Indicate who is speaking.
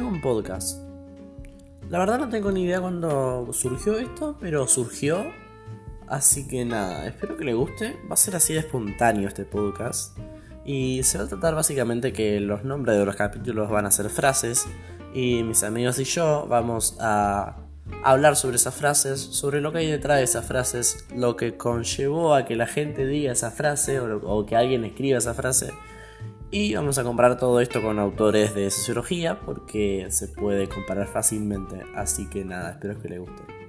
Speaker 1: podcast. La verdad no tengo ni idea cuándo surgió esto, pero surgió. Así que nada, espero que le guste. Va a ser así de espontáneo este podcast. Y se va a tratar básicamente que los nombres de los capítulos van a ser frases. Y mis amigos y yo vamos a hablar sobre esas frases, sobre lo que hay detrás de esas frases, lo que conllevó a que la gente diga esa frase o, o que alguien escriba esa frase. Y vamos a comparar todo esto con autores de sociología porque se puede comparar fácilmente. Así que nada, espero que les guste.